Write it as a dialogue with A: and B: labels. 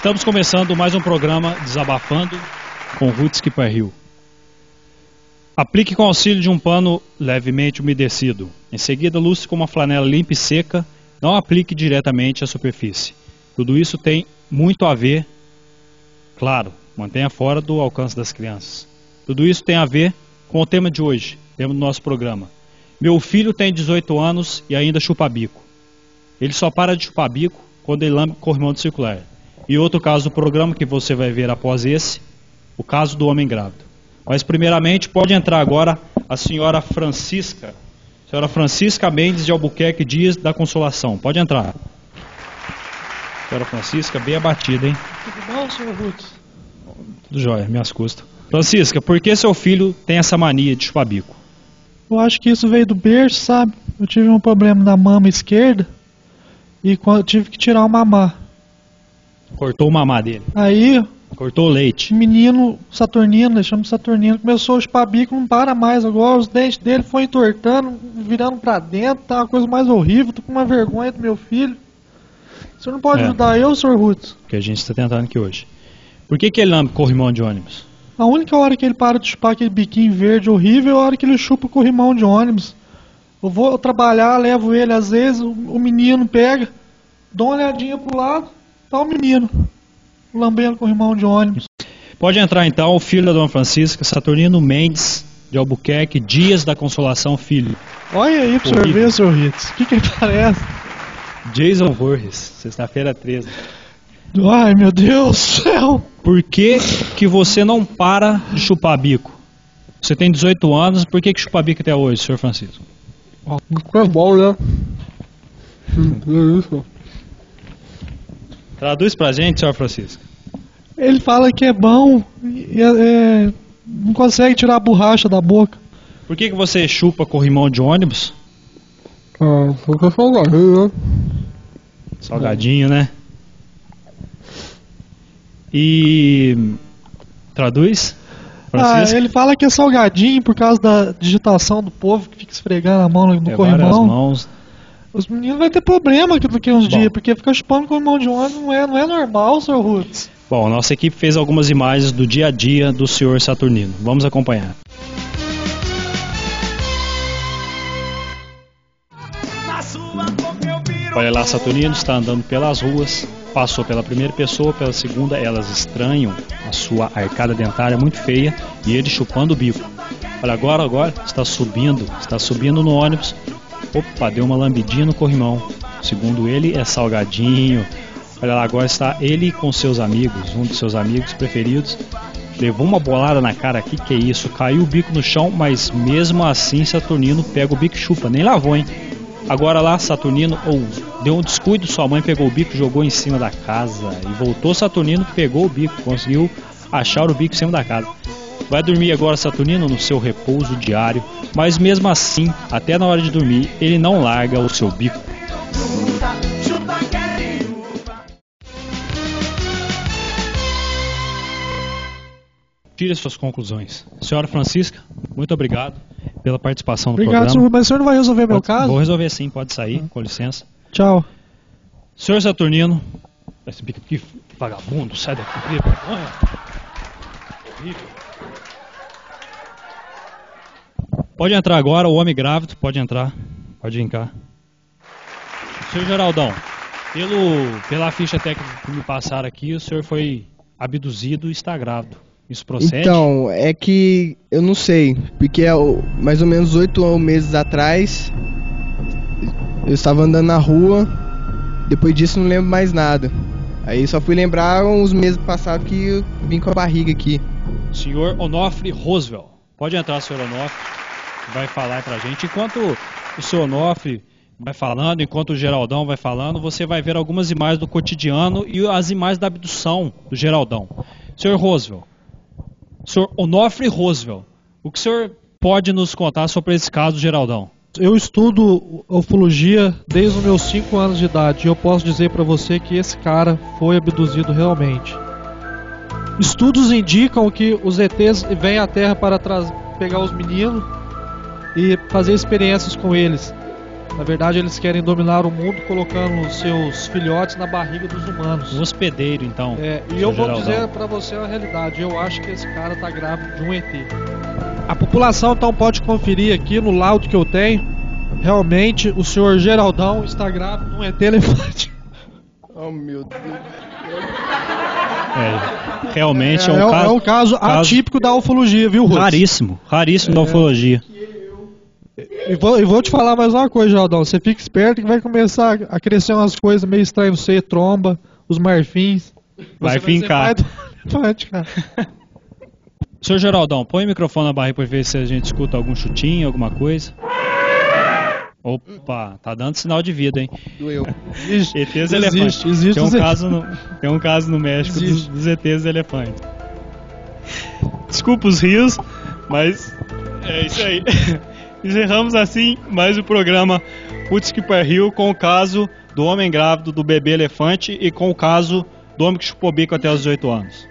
A: Estamos começando mais um programa Desabafando com Ruth Skipper Hill. Aplique com auxílio de um pano levemente umedecido. Em seguida, lustre com uma flanela limpa e seca. Não aplique diretamente à superfície. Tudo isso tem muito a ver, claro, mantenha fora do alcance das crianças. Tudo isso tem a ver com o tema de hoje, tema do nosso programa. Meu filho tem 18 anos e ainda chupa bico. Ele só para de chupar bico quando ele lambe corrimão circular. E outro caso do programa que você vai ver após esse, o caso do homem grávido. Mas primeiramente pode entrar agora a senhora Francisca, senhora Francisca Mendes de Albuquerque Dias da Consolação. Pode entrar. Senhora Francisca, bem abatida, hein?
B: Tudo bom, senhor Ruth?
A: Tudo jóia, minhas custas. Francisca, por que seu filho tem essa mania de chupar bico?
B: Eu acho que isso veio do berço, sabe? Eu tive um problema na mama esquerda e quando- tive que tirar o mamar.
A: Cortou o mamá dele.
B: Aí,
A: Cortou o leite.
B: o menino Saturnino, deixamos Saturnino, começou a chupar bico, não para mais agora. Os dentes dele foram entortando, virando pra dentro, tá uma coisa mais horrível. Tô com uma vergonha do meu filho. O senhor não pode
A: É.
B: ajudar eu, senhor Ruth?
A: Que a gente está tentando aqui hoje. Por que, que ele lambe corrimão de ônibus?
B: A única hora que ele para de chupar aquele biquinho verde horrível é a hora que ele chupa o corrimão de ônibus. Eu vou trabalhar, levo ele, às vezes o, o menino pega, dou uma olhadinha pro lado, tá o menino lambendo o corrimão de ônibus.
A: Pode entrar então o filho da Dona Francisca, Saturnino Mendes de Albuquerque, Dias da Consolação Filho.
B: Olha aí pro senhor ver, senhor Ritz. O que que ele parece?
A: Jason Voorhees, sexta-feira 13.
B: Ai, meu Deus do céu.
A: Por que, que você não para de chupar bico? Você tem 18 anos, por que, que chupa bico até hoje, senhor Francisco?
C: É bom, né? É isso.
A: Traduz pra gente, senhor Francisco.
B: Ele fala que é bom e é- é, não consegue tirar a borracha da boca.
A: Por que, que você chupa corrimão de ônibus?
C: Ah, porque salgadinho, né?
A: Salgadinho, né? E. Traduz?
B: Ah,
A: Francisco?
B: ele fala que é salgadinho por causa da digitação do povo que fica esfregando a mão no,
A: várias
B: corrimão.
A: mãos.
B: Os meninos vão ter problema daqui uns
A: Bom.
B: dias, porque ficar chupando corrimão de ônibus não é, não é normal, senhor Roots.
A: Bom, a nossa equipe fez algumas imagens do dia a dia do senhor Saturnino. Vamos acompanhar. Olha lá, Saturnino está andando pelas ruas, passou pela primeira pessoa, pela segunda, elas estranham a sua arcada dentária muito feia e ele chupando o bico. Olha agora, agora, está subindo, está subindo no ônibus. Opa, deu uma lambidinha no corrimão. Segundo ele, é salgadinho. Olha lá, agora está ele com seus amigos, um dos seus amigos preferidos. Levou uma bolada na cara aqui, que é isso? Caiu o bico no chão, mas mesmo assim Saturnino pega o bico e chupa, nem lavou, hein? Agora lá, Saturnino, ou deu um descuido, sua mãe pegou o bico, jogou em cima da casa e voltou Saturnino, pegou o bico, conseguiu achar o bico em cima da casa. Vai dormir agora Saturnino no seu repouso diário, mas mesmo assim, até na hora de dormir, ele não larga o seu bico. Tire suas conclusões. Senhora Francisca, muito obrigado pela participação no
B: Obrigado,
A: programa.
B: senhor, mas o senhor não vai resolver meu
A: Pode-
B: caso?
A: Vou resolver sim, pode sair, com licença.
B: Tchau.
A: Senhor Saturnino, esse bico aqui, vagabundo, sai daqui, vergonha. Horrível. Pode entrar agora, o homem grávido, pode entrar, pode vir cá. Senhor Geraldão, pelo, pela ficha técnica que me passaram aqui, o senhor foi abduzido e está grávido. Isso procede?
C: Então, é que eu não sei, porque é mais ou menos oito meses atrás eu estava andando na rua, depois disso não lembro mais nada. Aí só fui lembrar uns meses passados que eu vim com a barriga aqui.
A: Senhor Onofre Roosevelt. Pode entrar, senhor Onofre. Vai falar pra gente. Enquanto o senhor Onofre vai falando, enquanto o Geraldão vai falando, você vai ver algumas imagens do cotidiano e as imagens da abdução do Geraldão. Senhor Roosevelt. Senhor Onofre Roosevelt. O que o senhor pode nos contar sobre esse caso do Geraldão?
B: Eu estudo ufologia desde os meus 5 anos de idade e eu posso dizer pra você que esse cara foi abduzido realmente. Estudos indicam que os ETs vêm à Terra para pegar os meninos e fazer experiências com eles. Na verdade, eles querem dominar o mundo colocando os seus filhotes na barriga dos humanos.
A: Um hospedeiro, então.
B: É, e eu vou
A: Geraldão.
B: dizer pra você a realidade. Eu acho que esse cara tá grávido de um ET. A população então pode conferir aqui no laudo que eu tenho. Realmente, o senhor Geraldão está grávido de um ET elefante.
C: Oh meu Deus.
A: É, realmente é,
B: é,
A: um
B: é
A: caso,
B: um caso,
A: caso
B: atípico da ufologia, viu, Ruth?
A: raríssimo, raríssimo da ufologia.
B: E vou, e vou te falar mais uma coisa, Geraldão. Você fica esperto que vai começar a crescer umas coisas meio estranhas. Você tromba, os marfins.
A: Vai fincar.
B: do elefante, cara.
A: Senhor Geraldão, põe o microfone na barriga pra ver se a gente escuta algum chutinho, alguma coisa. Opa, tá dando sinal de vida, hein?
C: Doeu.
B: Existe,
A: ETs
B: existe,
A: elefantes.
B: existe
A: tem, um caso no, tem um caso no México dos, dos ETs elefantes. Desculpa os rios, mas é isso aí. Encerramos assim mais o programa Putz que Rio com o caso do homem grávido do bebê elefante e com o caso do homem que chupou bico até os 18 anos.